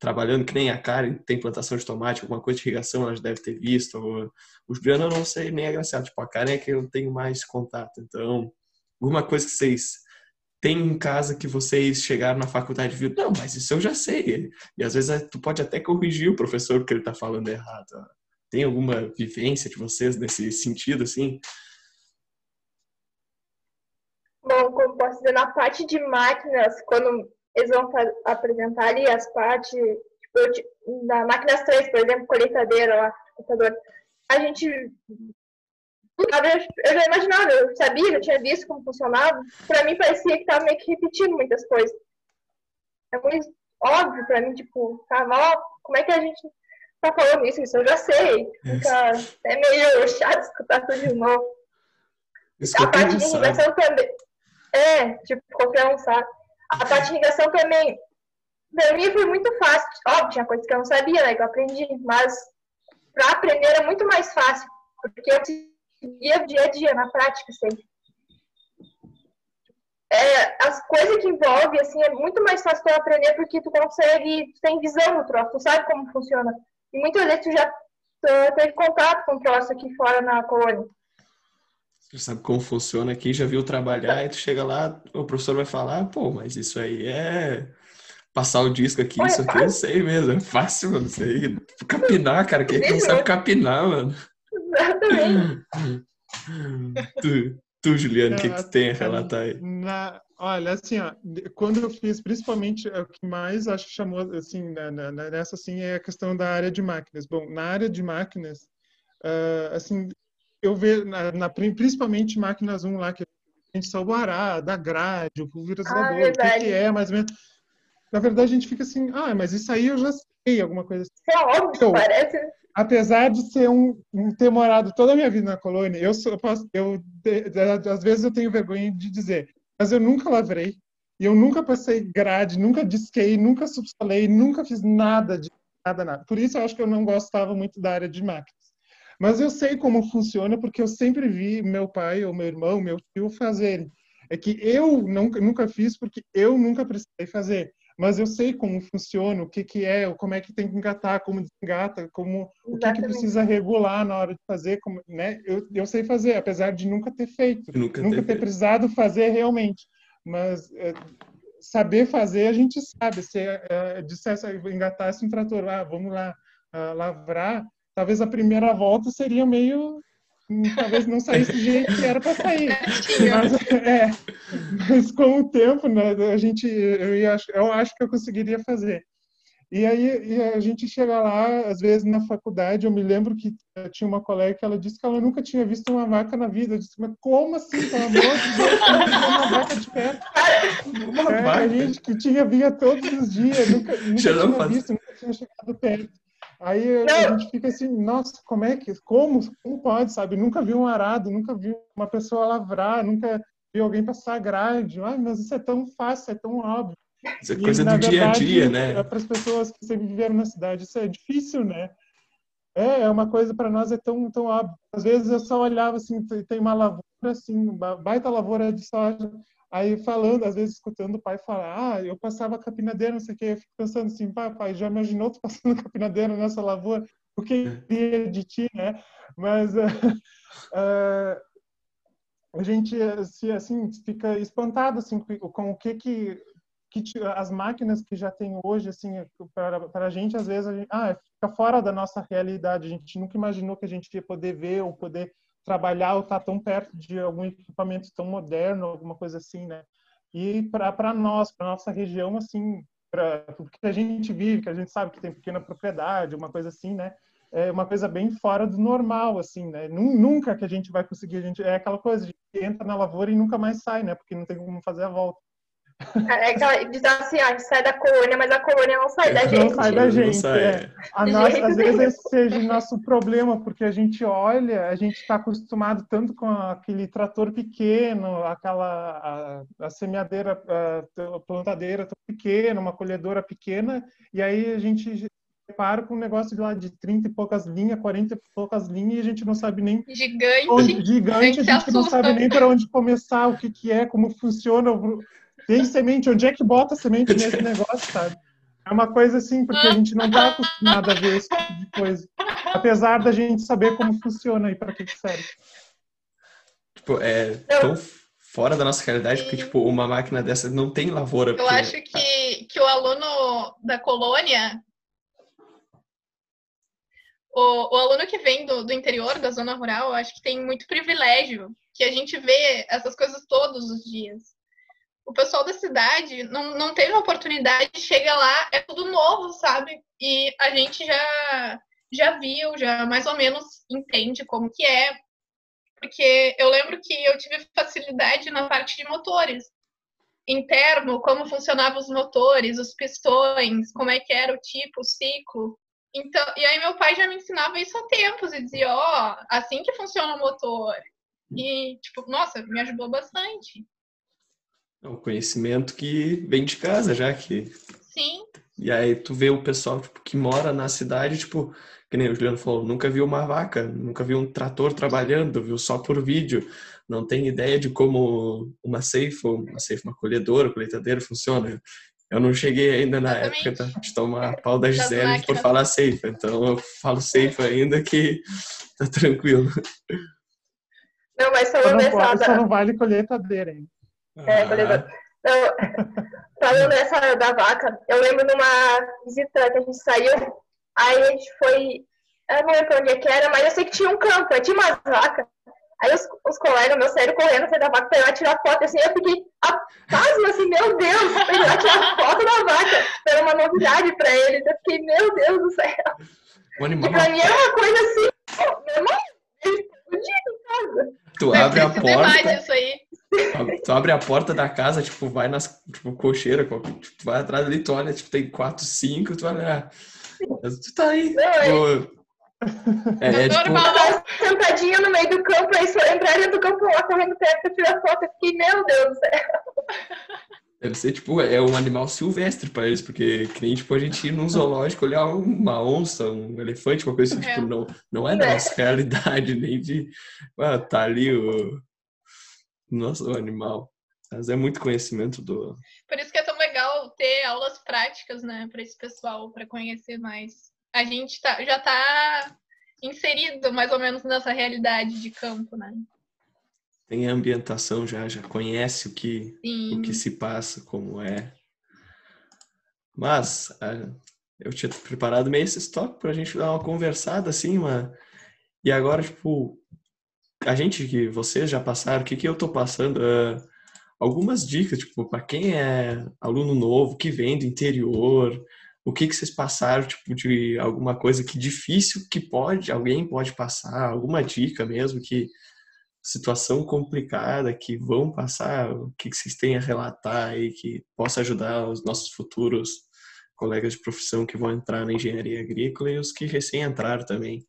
S2: trabalhando que nem a Karen, tem plantação de tomate, alguma coisa de irrigação, ela já deve ter visto. Ou, o Juliano eu não sei nem agraciado, tipo, a Karen é que eu tenho mais contato. Então, alguma coisa que vocês têm em casa que vocês chegaram na faculdade e viram, não, mas isso eu já sei. E às vezes é, tu pode até corrigir o professor porque ele tá falando errado. Tem alguma vivência de vocês nesse sentido, assim?
S3: Bom, como posso dizer, na parte de máquinas, quando eles vão apresentar ali as partes, tipo, na máquinas 3, por exemplo, colheitadeira lá, computador, a gente. Eu já imaginava, eu sabia, eu tinha visto como funcionava. Pra mim parecia que tava meio que repetindo muitas coisas. É muito óbvio pra mim, tipo, tava, ó, como é que a gente tá falando isso? Isso eu já sei. Fica é meio chato escutar tudo de novo. A parte de irrigação também. É, tipo, qualquer um sabe. A parte de irrigação também. Pra mim foi muito fácil. Óbvio, tinha coisas que eu não sabia, né? Que eu aprendi. Mas pra aprender era muito mais fácil. Porque eu dia a dia, na prática, sempre. É, as coisas que envolvem, assim, é muito mais fácil tu aprender porque tu consegue, tu tem visão no troço, tu sabe como funciona. E muitas vezes tu já tu teve contato com o troço aqui fora na colônia.
S2: Você sabe como funciona aqui, já viu trabalhar, e tu chega lá, o professor vai falar, pô, mas isso aí é passar o disco aqui,
S3: Pô, é
S2: isso aqui eu sei mesmo, é fácil, mano, isso aí. Capinar, cara, quem é que não sabe capinar, mano?
S3: Exatamente.
S2: Tu, tu Juliano, o que, que tu tem a relatar aí?
S4: Na, olha, assim, ó, quando eu fiz, principalmente, é o que mais acho que chamou, assim, na, na- nessa, assim, é a questão da área de máquinas. Bom, na área de máquinas, ah, assim, eu vejo, na, na- principalmente máquinas 1 lá, que a gente sabe o ará, da grade, o pulverizador, o que,
S3: verdade.
S4: que é, mais ou menos. Na verdade, a gente fica assim, ah, mas isso aí eu já sei, alguma coisa assim.
S3: É óbvio,
S4: Eu-
S3: parece.
S4: Apesar de ser um, um ter morado toda a minha vida na colônia, eu sou, eu posso, eu às vezes eu tenho vergonha de dizer, mas eu nunca lavrei, e eu nunca passei grade, nunca disquei, nunca subsolei, nunca fiz nada de nada, nada. Por isso eu acho que eu não gostava muito da área de máquinas. Mas eu sei como funciona porque eu sempre vi meu pai ou meu irmão, meu tio fazerem. É que eu nunca fiz porque eu nunca precisei fazer. Mas eu sei como funciona, o que, que é, como é que tem que engatar, como desengata, como o que, que
S3: Exatamente.
S4: precisa regular na hora de fazer, como, né? Eu, eu sei fazer, apesar de nunca ter feito,
S2: Nunca,
S4: nunca
S2: teve.
S4: ter precisado fazer realmente. Mas é, saber fazer a gente sabe. Se é, dissesse, engatasse um trator, ah, vamos lá ah, lavrar, talvez a primeira volta seria meio talvez não saísse do jeito que era para sair.
S5: Certinho.
S4: Mas, é, mas com o tempo, né, a gente, eu, ia, eu acho que eu conseguiria fazer. E aí e a gente chega lá, às vezes na faculdade, eu me lembro que eh, tinha uma colega que ela disse que ela nunca tinha visto uma vaca na vida. Eu disse, mas como assim, pelo amor de Deus, uma vaca de perto?
S2: Uma
S4: É,
S2: vaca.
S4: a gente que tinha vinha todos os dias, nunca, nunca tinha
S2: faz-
S4: visto, nunca tinha chegado perto. Aí a
S3: Não.
S4: gente fica assim, nossa, como é que, como, como pode, sabe? Nunca vi um arado, nunca vi uma pessoa lavrar, nunca vi alguém passar grade. Ai, mas isso é tão fácil, é tão óbvio.
S2: Isso é
S4: E,
S2: coisa
S4: na
S2: do dia a
S4: verdade,
S2: dia, né?
S4: Para as pessoas que sempre viveram na cidade, isso é difícil, né? É, é uma coisa para nós é tão, tão óbvio. Às vezes eu só olhava assim, tem- tem uma lavoura assim, uma baita lavoura de soja. Aí falando, às vezes escutando o pai falar, ah, eu passava capinadeira, não sei o quê, eu fico pensando assim, pai, pai, já imaginou tu passando capinadeira nessa lavoura? O que queria de ti, né? Mas uh, uh, a gente se assim fica espantado assim com o que que, que as máquinas que já tem hoje assim para para a gente às vezes a gente, ah fica fora da nossa realidade a gente nunca imaginou que a gente ia poder ver ou poder trabalhar ou estar tá tão perto de algum equipamento tão moderno alguma coisa assim né e para nós para nossa região assim para porque a gente vive que a gente sabe que tem pequena propriedade uma coisa assim né é uma coisa bem fora do normal, assim, né? Nunca que a gente vai conseguir, a gente é aquela coisa de entra na lavoura e nunca mais sai, né? Porque não tem como fazer a volta.
S3: É aquela diz assim, ah, a gente sai da colônia, mas a colônia não sai da gente.
S4: Não sai da gente. Sai, é. A nossa, às vezes esse seja o nosso problema, porque a gente olha, a gente está acostumado tanto com aquele trator pequeno, aquela a, a semeadeira, a plantadeira tão pequena, uma colhedora pequena, e aí a gente para com um negócio de lá de 30 e poucas linhas, 40 e poucas linhas, e a gente não sabe nem.
S5: Gigante.
S4: Onde, gigante, a gente, a gente não sabe nem para onde começar, o que, que é, como funciona. Tem semente, onde é que bota semente nesse negócio, sabe? É uma coisa assim, porque a gente não está acostumado a ver esse tipo de coisa. Apesar da gente saber como funciona e para que, que serve.
S2: Tipo, é tão fora da nossa realidade, porque, tipo, uma máquina dessa não tem lavoura.
S5: Eu acho que, que o aluno da colônia o, o aluno que vem do, do interior, da zona rural, eu acho que tem muito privilégio, que a gente vê essas coisas todos os dias. O pessoal da cidade não, não teve oportunidade, chega lá, é tudo novo, sabe? E a gente já, já viu, já mais ou menos entende como que é. Porque eu lembro que eu tive facilidade na parte de motores. Interno, como funcionavam os motores, os pistões, como é que era o tipo, o ciclo. Então, e aí meu pai já me ensinava isso há tempos e dizia, ó, oh, assim que funciona o motor. E, tipo, nossa, me ajudou bastante.
S2: É um conhecimento que vem de casa já, que...
S5: Sim.
S2: E aí tu vê o pessoal, tipo, que mora na cidade, tipo, que nem o Juliano falou, nunca viu uma vaca, nunca viu um trator trabalhando, viu só por vídeo, não tem ideia de como uma ceifa, uma ceifa, uma colhedora, colheitadeira funciona. Eu não cheguei ainda na Exatamente. época de tomar pau da Gisele por falar safe, então eu falo safe ainda que tá tranquilo.
S3: Não, mas falando
S4: essa... Pode, só não vale colheitadeira hein?
S3: É, colheitadeira. Não, falando essa da vaca, eu lembro numa visita que a gente saiu, aí a gente foi, eu não lembro onde é que era, mas eu sei que tinha um campo, tinha umas vacas, Aí os, os colegas, meu sério, correndo, sair da vaca pra ir lá tirar foto, assim, eu fiquei pasmo, assim, meu Deus, pra ir lá tirar foto da vaca. Era uma novidade pra eles, eu fiquei, meu Deus do céu.
S2: O animal...
S3: E pra mim era uma coisa assim, meu irmão, dia em casa.
S2: Tu abre a porta... Tu abre a porta da casa, tipo, vai nas tipo, cocheira, tipo, vai atrás ali, tu olha, tipo, tem quatro, cinco, tu olha, ah, tu tá aí. Não, tipo,
S3: é, é tipo... Normal. Sentadinha no meio do campo, aí só entraria do campo lá correndo perto tirar foto. Eu fiquei, meu Deus do céu.
S2: Deve ser, tipo, é um animal silvestre para eles, porque que nem, tipo, a gente ir num zoológico olhar uma onça, um elefante, uma coisa assim, é. tipo, não, não é da nossa é. realidade, nem de, ah, tá ali o nosso animal. Mas é muito conhecimento do...
S5: Por isso que é tão legal ter aulas práticas, né, para esse pessoal, para conhecer mais a gente tá, já está inserido mais ou menos nessa realidade de campo, né?
S2: Tem a ambientação já, já conhece o que, o que se passa, como é. Mas eu tinha preparado meio esse estoque para a gente dar uma conversada assim, uma... e agora, tipo, a gente que vocês já passaram, o que, que eu tô passando? Uh, algumas dicas, tipo, para quem é aluno novo, que vem do interior, o que que vocês passaram, tipo, de alguma coisa que difícil que pode, alguém pode passar, alguma dica mesmo que situação complicada que vão passar, o que que vocês têm a relatar aí que possa ajudar os nossos futuros colegas de profissão que vão entrar na engenharia agrícola e os que recém entraram também.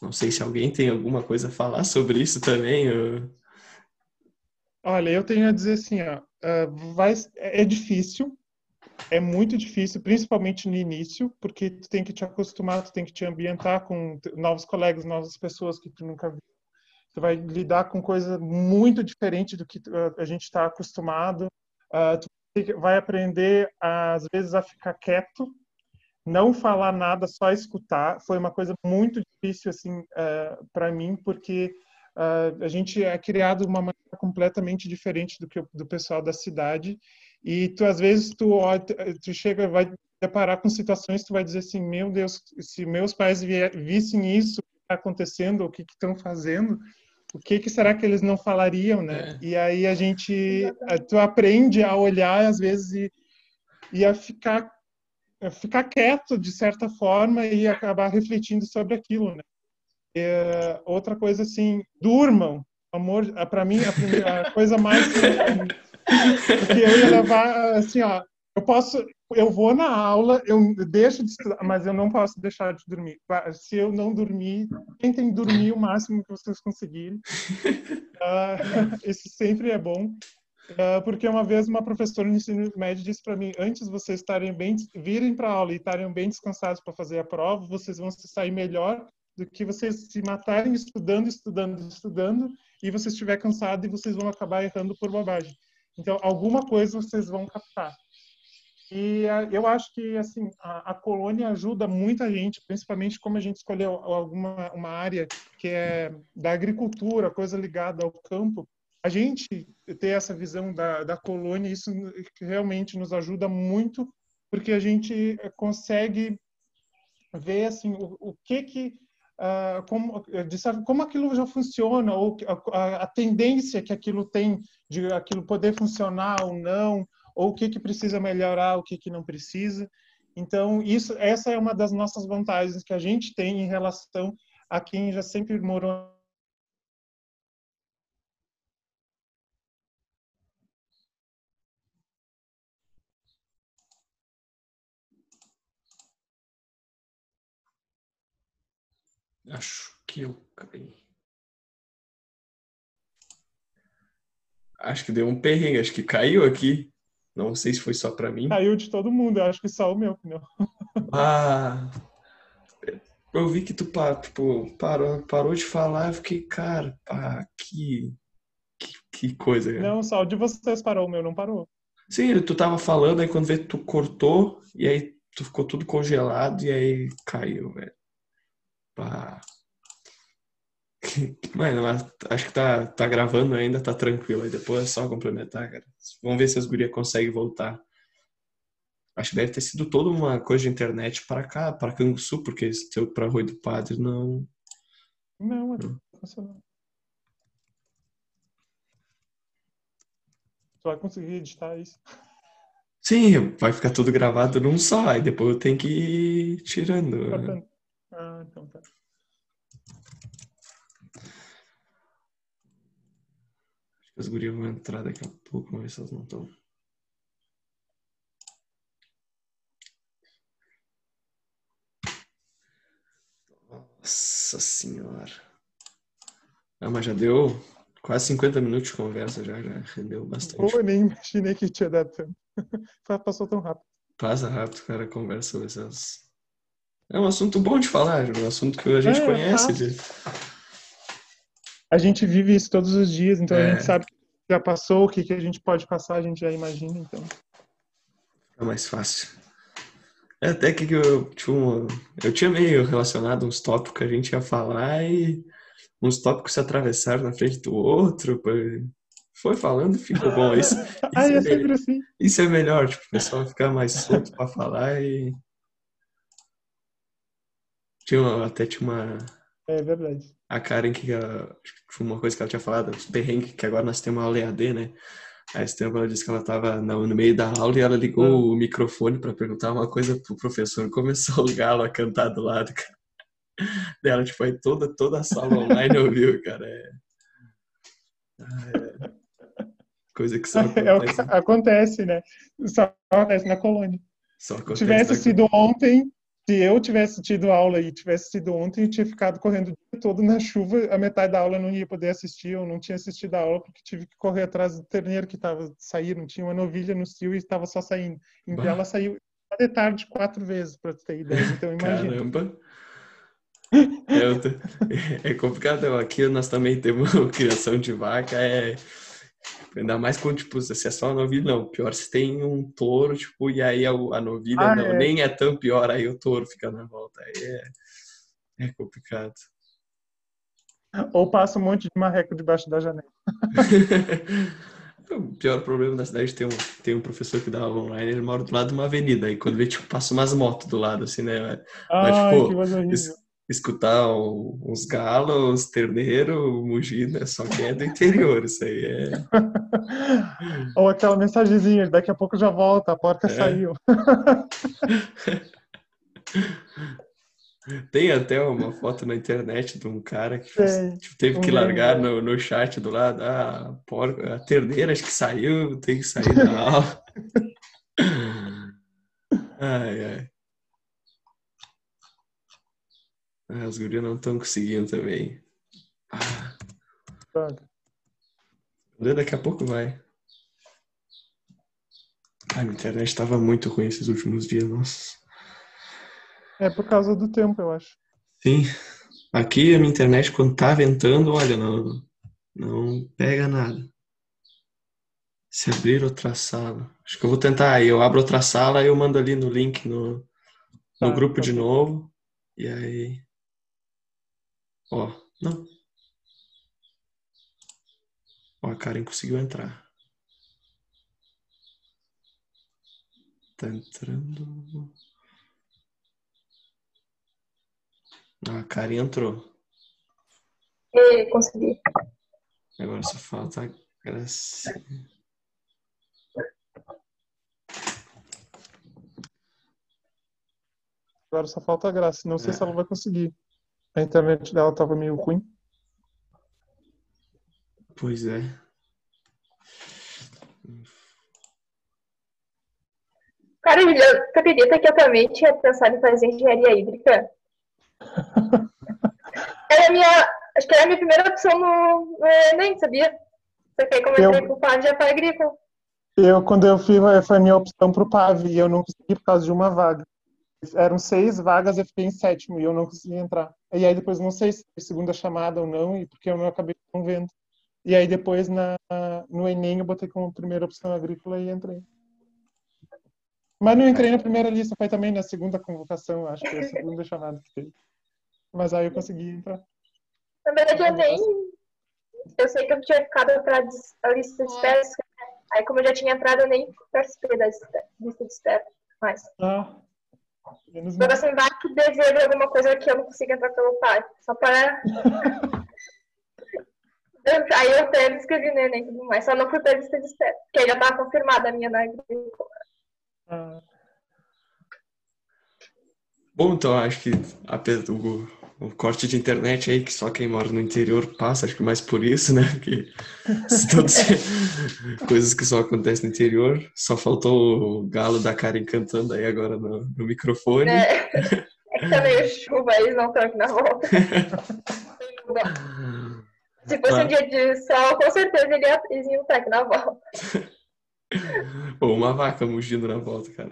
S2: Não sei se alguém tem alguma coisa a falar sobre isso também. Ou...
S4: Olha, eu tenho a dizer assim, ó, uh, vai, é difícil, é muito difícil, principalmente no início, porque tu tem que te acostumar, tu tem que te ambientar com novos colegas, novas pessoas que tu nunca viu. tu vai lidar com coisa muito diferente do que a gente está acostumado. Uh, tu vai aprender, às vezes, a ficar quieto, não falar nada, só escutar. Foi uma coisa muito difícil, assim, uh, para mim, porque uh, a gente é criado de uma maneira completamente diferente do que do pessoal da cidade. E tu, às vezes, tu, tu chega, vai deparar com situações, tu vai dizer assim, meu Deus, se meus pais vissem isso que está acontecendo, o que estão fazendo, o que, que será que eles não falariam, né? É. E aí a gente, tu aprende a olhar às vezes e, e a ficar a ficar quieto de certa forma e acabar refletindo sobre aquilo, né? É, outra coisa assim, durmam, amor, para mim a, primeira, a coisa mais porque eu ia levar assim, ó, eu posso eu vou na aula, eu deixo de estudar, mas eu não posso deixar de dormir. Se eu não dormir, tentem dormir o máximo que vocês conseguirem. Uh, isso sempre é bom. Uh, porque uma vez uma professora no ensino médio disse para mim, antes vocês estarem bem, virem para aula e estarem bem descansados para fazer a prova, vocês vão se sair melhor do que vocês se matarem estudando, estudando, estudando, e você estiver cansado e vocês vão acabar errando por bobagem. Então, alguma coisa vocês vão captar. E uh, eu acho que assim a, a, colônia ajuda muita gente, principalmente como a gente escolheu alguma uma área que é da agricultura, coisa ligada ao campo. A gente ter essa visão da, da colônia, isso realmente nos ajuda muito, porque a gente consegue ver assim o, o que que uh, como de, como aquilo já funciona ou a, a tendência que aquilo tem de aquilo poder funcionar ou não ou o que, que precisa melhorar, o que, que não precisa. Então, isso, essa é uma das nossas vantagens que a gente tem em relação a quem já sempre morou
S2: Acho que eu caí. Acho que deu um perrengue, acho que caiu aqui. Não sei se foi só para mim.
S4: Caiu de todo mundo, eu acho que só o meu pneu.
S2: Ah, eu vi que tu tipo, parou, parou de falar, eu fiquei, cara, pá, que, que, que coisa. Cara.
S4: Não, só o de vocês parou, o meu não parou.
S2: Sim, tu tava falando, aí quando vê tu cortou, e aí tu ficou tudo congelado, e aí caiu, velho. Pá. Mano, acho que tá, tá gravando ainda, tá tranquilo. Aí depois é só complementar, cara. Vamos ver se as gurias conseguem voltar. Acho que deve ter sido toda uma coisa de internet para cá, para Canguçu, porque esse teu pra Rui do Padre não.
S4: Não, não. não. Tu vai conseguir editar isso.
S2: Sim, vai ficar tudo gravado num só, aí depois eu tenho que ir tirando.
S4: Ah, então tá.
S2: As gurias vão entrar daqui a pouco, vamos ver se elas não estão. Nossa senhora. Ah, mas já deu quase 50 minutos de conversa, já, já rendeu bastante.
S4: Pô, nem imaginei que tinha dado tanto. Passou tão rápido.
S2: Passa rápido, cara, conversa essas. É um assunto bom de falar, é um assunto que a gente é, conhece. De
S4: a gente vive isso todos os dias, então é. a gente sabe que já passou, o que, que a gente pode passar, a gente já imagina, então.
S2: É mais fácil. É até que eu, tipo, eu tinha meio relacionado uns tópicos que a gente ia falar e uns tópicos se atravessaram na frente do outro. Foi falando, ficou bom. Isso, isso,
S4: ah, é, é sempre assim.
S2: Isso é melhor, tipo, o pessoal ficar mais solto para falar e. Tinha, até tinha uma.
S4: É verdade
S2: a Karen, que foi uma coisa que ela tinha falado, os perrengues, que agora nós temos uma aula EAD, né? Aí esse tempo ela disse que ela estava no, meio da aula e ela ligou ah. o microfone para perguntar uma coisa pro professor. Começou o galo a cantar do lado, cara. Dela, tipo, aí toda, toda a sala online ouviu, cara. É... é... Coisa que só
S4: acontece. É o que acontece, né? Só acontece na colônia. Só acontece Tivesse sido ontem, se eu tivesse tido aula e tivesse sido ontem, eu tinha ficado correndo o dia todo na chuva, a metade da aula eu não ia poder assistir, eu não tinha assistido a aula porque tive que correr atrás do terneiro que estava saindo, tinha uma novilha no cio e estava só saindo. Então bah. ela saiu de tarde quatro vezes, para ter ideia. Então imagina.
S2: Caramba. É, é complicado. Aqui nós também temos criação de vaca. É... Ainda mais quando, tipo, se é só a novilha, não. Pior se tem um touro, tipo, e aí a, a novilha
S4: Ah,
S2: não,
S4: é.
S2: nem é tão pior, aí o touro fica na volta. Aí é, é complicado.
S4: Ou passa um monte de marreco debaixo da janela.
S2: O pior problema da cidade tem um, tem um professor que dá aula online, ele mora do lado de uma avenida, aí quando vê, tipo, passa umas motos do lado, assim, né?
S4: Ai,
S2: tipo. Es- escutar uns galos, terneiro, mugindo, é só quem é do interior, isso aí é...
S4: Ou aquela mensagenzinha, daqui a pouco já volta, a porca
S2: É.
S4: saiu.
S2: Tem até uma foto na internet de um cara que
S4: Tem,
S2: tipo, teve que largar no, no chat do lado, ah, a, porca, a terneira acho que saiu, tem que sair da aula. Ai, ai. Ah, os gurias não estão conseguindo também. Ah,
S4: Droga.
S2: daqui a pouco vai. Minha internet estava muito ruim esses últimos dias, nossa.
S4: É por causa do tempo, eu acho.
S2: Sim, aqui a minha internet quando tá ventando, olha, não, não pega nada. Se abrir outra sala. Acho que eu vou tentar aí. Eu abro outra sala e eu mando ali no link no, no
S4: Tá,
S2: grupo
S4: tá
S2: de novo. E aí. Ó, não. Ó, a Karen conseguiu entrar. Tá entrando. Ah, a Karen entrou.
S3: E consegui.
S2: Agora só falta a Gracinha.
S4: Agora só falta a graça. Não sei
S2: É.
S4: se ela vai conseguir. A internet dela tava meio ruim.
S2: Pois é.
S3: Cara, tu acredita que eu também tinha pensado em fazer engenharia hídrica? Era a minha. Acho que era a minha primeira opção no, no Enem, sabia? Só que aí, como eu entrei pro PAD, já foi agrícola.
S4: Eu, quando eu fiz, foi a minha opção pro PAV e eu não consegui por causa de uma vaga. Eram seis vagas, eu fiquei em sétimo e eu não consegui entrar. E aí depois não sei se foi segunda chamada ou não, e porque eu não acabei não vendo. E aí depois na, no Enem eu botei como primeira opção agrícola e entrei. Mas não entrei na primeira lista, foi também na segunda convocação, acho que foi a segunda chamada que teve. Mas aí eu consegui entrar.
S3: Na verdade, eu nem. Eu sei que eu tinha ficado pra dis- a lista de espera. Aí, como eu já tinha entrado, eu nem participei da lista de espera. Mas.
S4: Ah, menos mal.
S3: Agora, assim, vai que desejo alguma coisa que eu não consiga entrar pelo PAD. Só para. Aí eu até me inscrevi no Enem e tudo mais. Só não fui pra lista de espera. Porque aí já tava confirmada a minha na agrícola.
S4: Ah,
S2: Bom, então acho que apesar do o corte de internet aí, que só quem mora no interior passa, acho que mais por isso, né? Porque todas coisas que só acontecem no interior, só faltou o galo da Karen cantando aí agora no, no microfone.
S3: É, é que tá meio chuva, eles não aqui na volta. Se fosse um dia de sol, com certeza ele ia- estar aqui na volta.
S2: Ou uma vaca mugindo na volta, cara.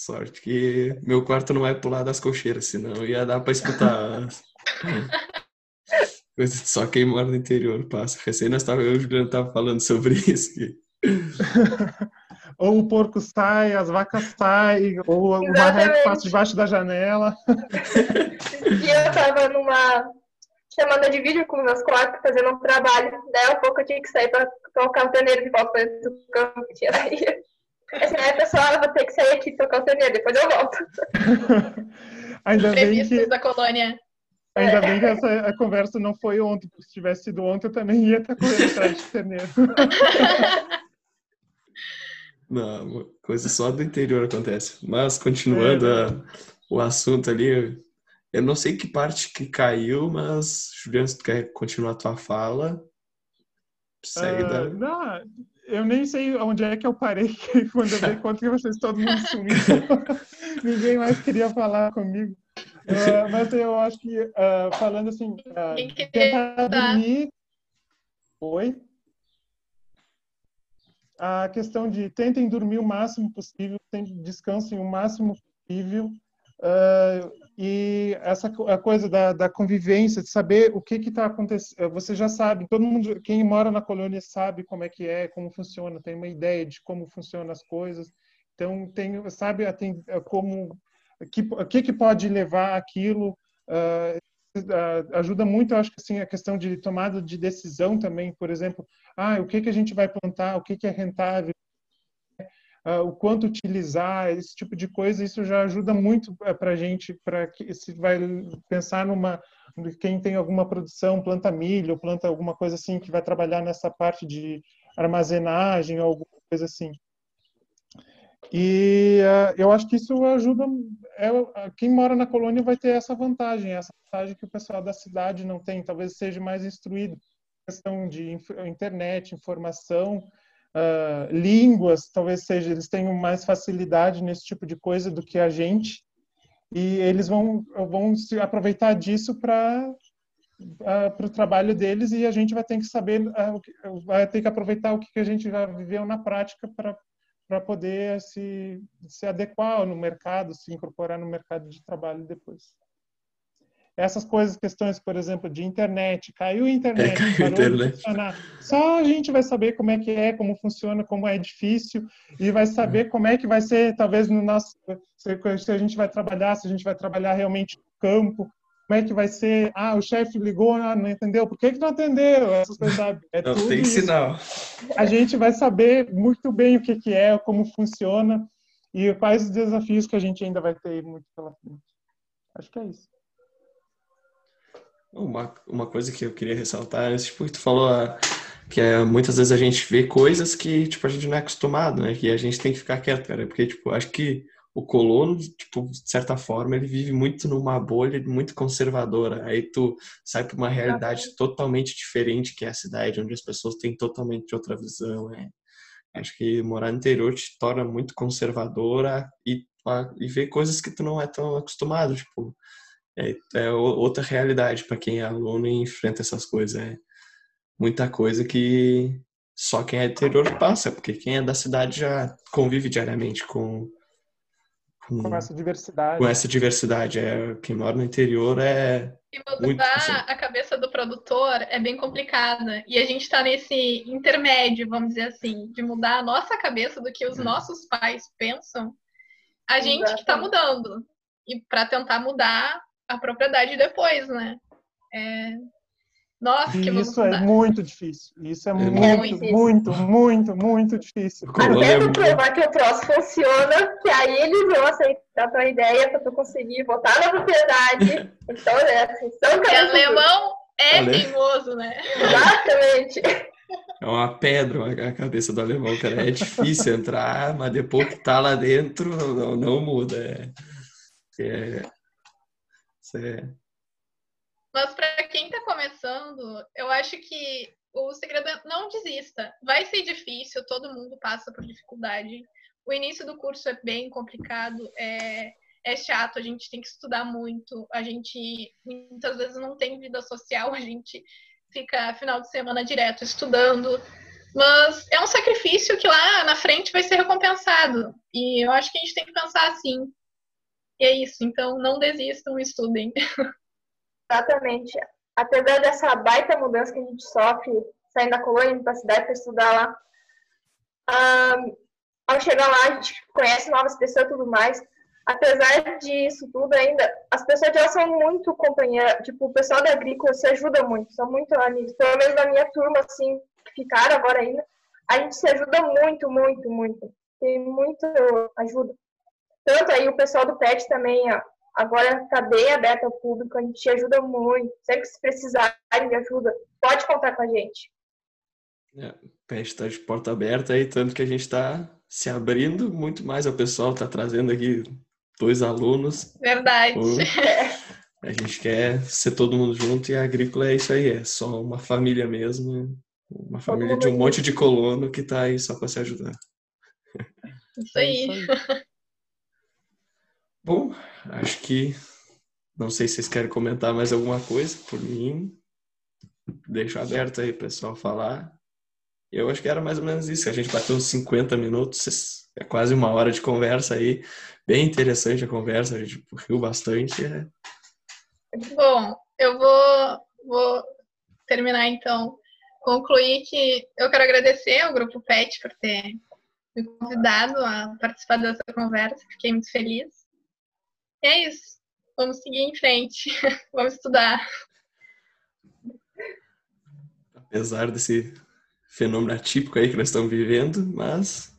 S2: Sorte que meu quarto não vai pular das cocheiras, senão ia dar pra escutar coisa só quem mora no interior passa. Recém nós tava, eu e o Juliano tava falando sobre isso. Que...
S4: Ou o porco sai, as vacas saem, ou o marreco passa debaixo da janela.
S3: E eu tava numa chamada de vídeo com meus quatro, fazendo um trabalho. Daí um pouco eu tinha que sair pra tocar o terneiro de volta do campo que tinha aí. Assim, aí, pessoal, eu vou ter que sair aqui e tocar o terneiro, depois eu volto.
S4: Ainda bem que,
S5: da colônia.
S4: ainda bem que essa a conversa não foi ontem, porque se tivesse sido ontem eu também ia estar correndo atrás de terneiro.
S2: Não, coisa só do interior acontece. Mas continuando
S4: É,
S2: a- o assunto ali, eu não sei que parte que caiu, mas Juliano, se tu quer continuar a tua fala, segue
S4: Ah,
S2: da...
S4: não, eu nem sei onde é que eu parei quando eu dei conta que vocês todo mundo sumiu. Ninguém mais queria falar comigo. Ah, mas eu acho que, ah, falando assim,
S5: queria
S4: tentar dormir. Oi? A questão de tentem dormir o máximo possível, tentem descansem o máximo possível. ah, e essa a coisa da, da convivência, de saber o que está acontecendo. Você já sabe, todo mundo, quem mora na colônia sabe como é que é, como funciona, tem uma ideia de como funcionam as coisas. Então, tem, sabe tem, como que, que, que pode levar aquilo. Uh, ajuda muito, eu acho que assim, a questão de tomada de decisão também, por exemplo, ah, o que, que a gente vai plantar, o que, que é rentável, uh, o quanto utilizar, esse tipo de coisa, isso já ajuda muito uh, para a gente, para que se vai pensar numa quem tem alguma produção, planta milho, planta alguma coisa assim que vai trabalhar nessa parte de armazenagem alguma coisa assim. E uh, eu acho que isso ajuda. É, quem mora na colônia vai ter essa vantagem, essa vantagem que o pessoal da cidade não tem. Talvez seja mais instruído. Questão de internet, informação, uh, línguas, talvez seja, eles tenham mais facilidade nesse tipo de coisa do que a gente, e eles vão, vão se aproveitar disso para uh, para o trabalho deles e a gente vai ter que saber, uh, vai ter que aproveitar o que a gente já viveu na prática para para poder se, se adequar no mercado, se incorporar no mercado de trabalho depois essas coisas, questões, por exemplo, de internet, caiu a internet, é, caiu internet. funcionar. Só a gente vai saber como é que é, como funciona, como é difícil e vai saber como é que vai ser, talvez no nosso, se a gente vai trabalhar, se a gente vai trabalhar realmente no campo, como é que vai ser, ah, o chefe ligou, ah, não entendeu, por que, que não atendeu? Essas coisas, sabe?
S2: É não tem isso. sinal.
S4: A gente vai saber muito bem o que, que é, como funciona e quais os desafios que a gente ainda vai ter muito pela frente. Acho que é isso.
S2: Uma, uma coisa que eu queria ressaltar é, tipo, tu falou ah, que é, muitas vezes a gente vê coisas que, tipo, a gente não é acostumado, né? E a gente tem que ficar quieto, cara. Porque, tipo, acho que o colono, tipo, de certa forma, ele vive muito numa bolha muito conservadora. Aí tu sai para uma realidade totalmente diferente que é a cidade, onde as pessoas têm totalmente outra visão. É. Acho que morar no interior te torna muito conservadora e, e ver coisas que tu não é tão acostumado, tipo é, é outra realidade para quem é aluno e enfrenta essas coisas. É muita coisa que só quem é interior passa, porque quem é da cidade já convive diariamente com,
S4: com, com essa diversidade.
S2: Com essa diversidade. É, quem mora no interior é.
S5: E mudar muito, assim. a cabeça do produtor é bem complicada. E a gente está nesse intermédio, vamos dizer assim, de mudar a nossa cabeça do que os é. nossos pais pensam. A gente Exatamente. que está mudando. E para tentar mudar a propriedade depois, né? É... Nossa, que
S4: Isso é muito difícil. Isso é, é muito, muito, muito, muito, muito difícil.
S3: Até tu provar que o troço funciona, que aí eles vão aceitar a tua ideia para tu conseguir votar na propriedade. então, né, assim, são
S5: E alemão é Ale... teimoso, né?
S3: Exatamente.
S2: É uma pedra a cabeça do alemão, cara. É difícil entrar, mas depois que tá lá dentro, não, não muda. É, é
S5: é. Mas para quem está começando, eu acho que o segredo é não desista. Vai ser difícil, todo mundo passa por dificuldade. O início do curso é bem complicado, é, é chato, a gente tem que estudar muito, a gente muitas vezes não tem vida social, a gente fica final de semana direto estudando. Mas é um sacrifício que lá na frente vai ser recompensado. E eu acho que a gente tem que pensar assim: e é isso, então não desistam, estudem.
S3: Exatamente. Apesar dessa baita mudança que a gente sofre, saindo da colônia, indo para cidade para estudar lá, um, ao chegar lá a gente conhece novas pessoas e tudo mais. Apesar disso tudo ainda, as pessoas já são muito companheiras, tipo, o pessoal da agrícola se ajuda muito, são muito amigos. Pelo menos na minha turma, assim, que ficaram agora ainda, a gente se ajuda muito, muito, muito. Tem muito ajuda. Tanto aí o pessoal do PET também, ó, agora está bem aberto ao público, a gente ajuda muito. Sempre que se precisarem de ajuda, pode contar com a gente.
S2: É, o PET está de porta aberta aí, tanto que a gente está se abrindo muito mais ao pessoal, está trazendo aqui dois alunos.
S5: Verdade.
S2: A gente quer ser todo mundo junto e a agrícola é isso aí, é só uma família mesmo, uma família de um monte de colono que está aí só para se ajudar.
S5: Isso aí.
S2: Bom, acho que não sei se vocês querem comentar mais alguma coisa por mim. Deixo aberto aí, pessoal, falar. Eu acho que era mais ou menos isso. A gente bateu uns 50 minutos, é quase uma hora de conversa aí. Bem interessante a conversa, a gente riu bastante. É.
S5: Bom, eu vou, vou terminar então, concluir que eu quero agradecer ao Grupo PET por ter me convidado a participar dessa conversa, fiquei muito feliz. E é isso, vamos seguir em frente, vamos estudar.
S2: Apesar desse fenômeno atípico aí que nós estamos vivendo, mas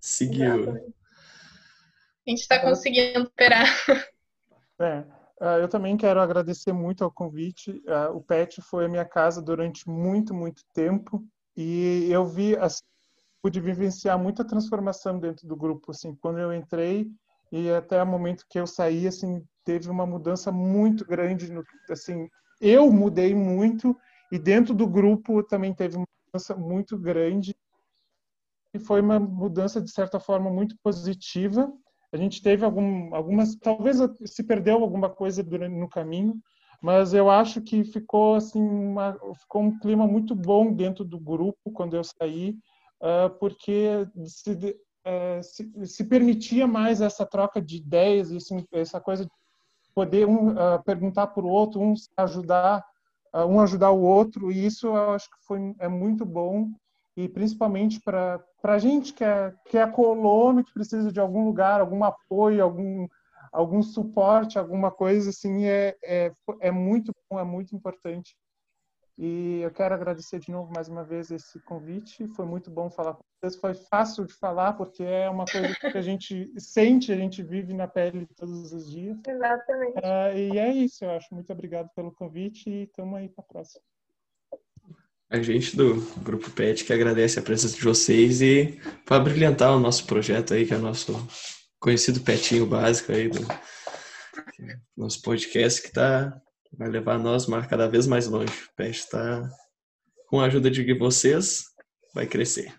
S2: seguiu.
S5: A gente está conseguindo superar.
S4: É, ah, eu também quero agradecer muito ao convite. Ah, o PET foi a minha casa durante muito, muito tempo e eu vi, assim, pude vivenciar muita transformação dentro do grupo. Assim, quando eu entrei e até o momento que eu saí, assim, teve uma mudança muito grande. No, assim, eu mudei muito e dentro do grupo também teve uma mudança muito grande e foi uma mudança de certa forma muito positiva a gente teve algum, algumas, talvez se perdeu alguma coisa durante no caminho, mas eu acho que ficou assim, uma, ficou um clima muito bom dentro do grupo quando eu saí, uh, porque se, uh, se, se, permitia mais essa troca de ideias, assim, essa coisa de poder um uh, perguntar para o outro, um ajudar, um ajudar o outro, e isso eu acho que foi é muito bom e principalmente para a gente que é, que é colono, que precisa de algum lugar, algum apoio, algum, algum suporte, alguma coisa assim, é, é, é muito bom, é muito importante. E eu quero agradecer de novo mais uma vez esse convite. Foi muito bom falar com vocês. Foi fácil de falar, porque é uma coisa que a gente sente, a gente vive na pele todos os dias.
S3: Exatamente.
S4: Uh, e é isso, eu acho. Muito obrigado pelo convite e estamos aí para a próxima
S2: a gente do Grupo PET que agradece a presença de vocês e para brilhantar o nosso projeto aí, que é o nosso conhecido Petinho básico aí do nosso podcast que tá, vai levar nós cada vez mais longe. O PET está, com a ajuda de vocês, vai crescer.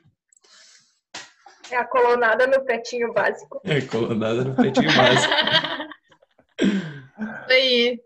S3: É a colonada no Petinho básico.
S2: É, colonada no Petinho básico.
S5: aí.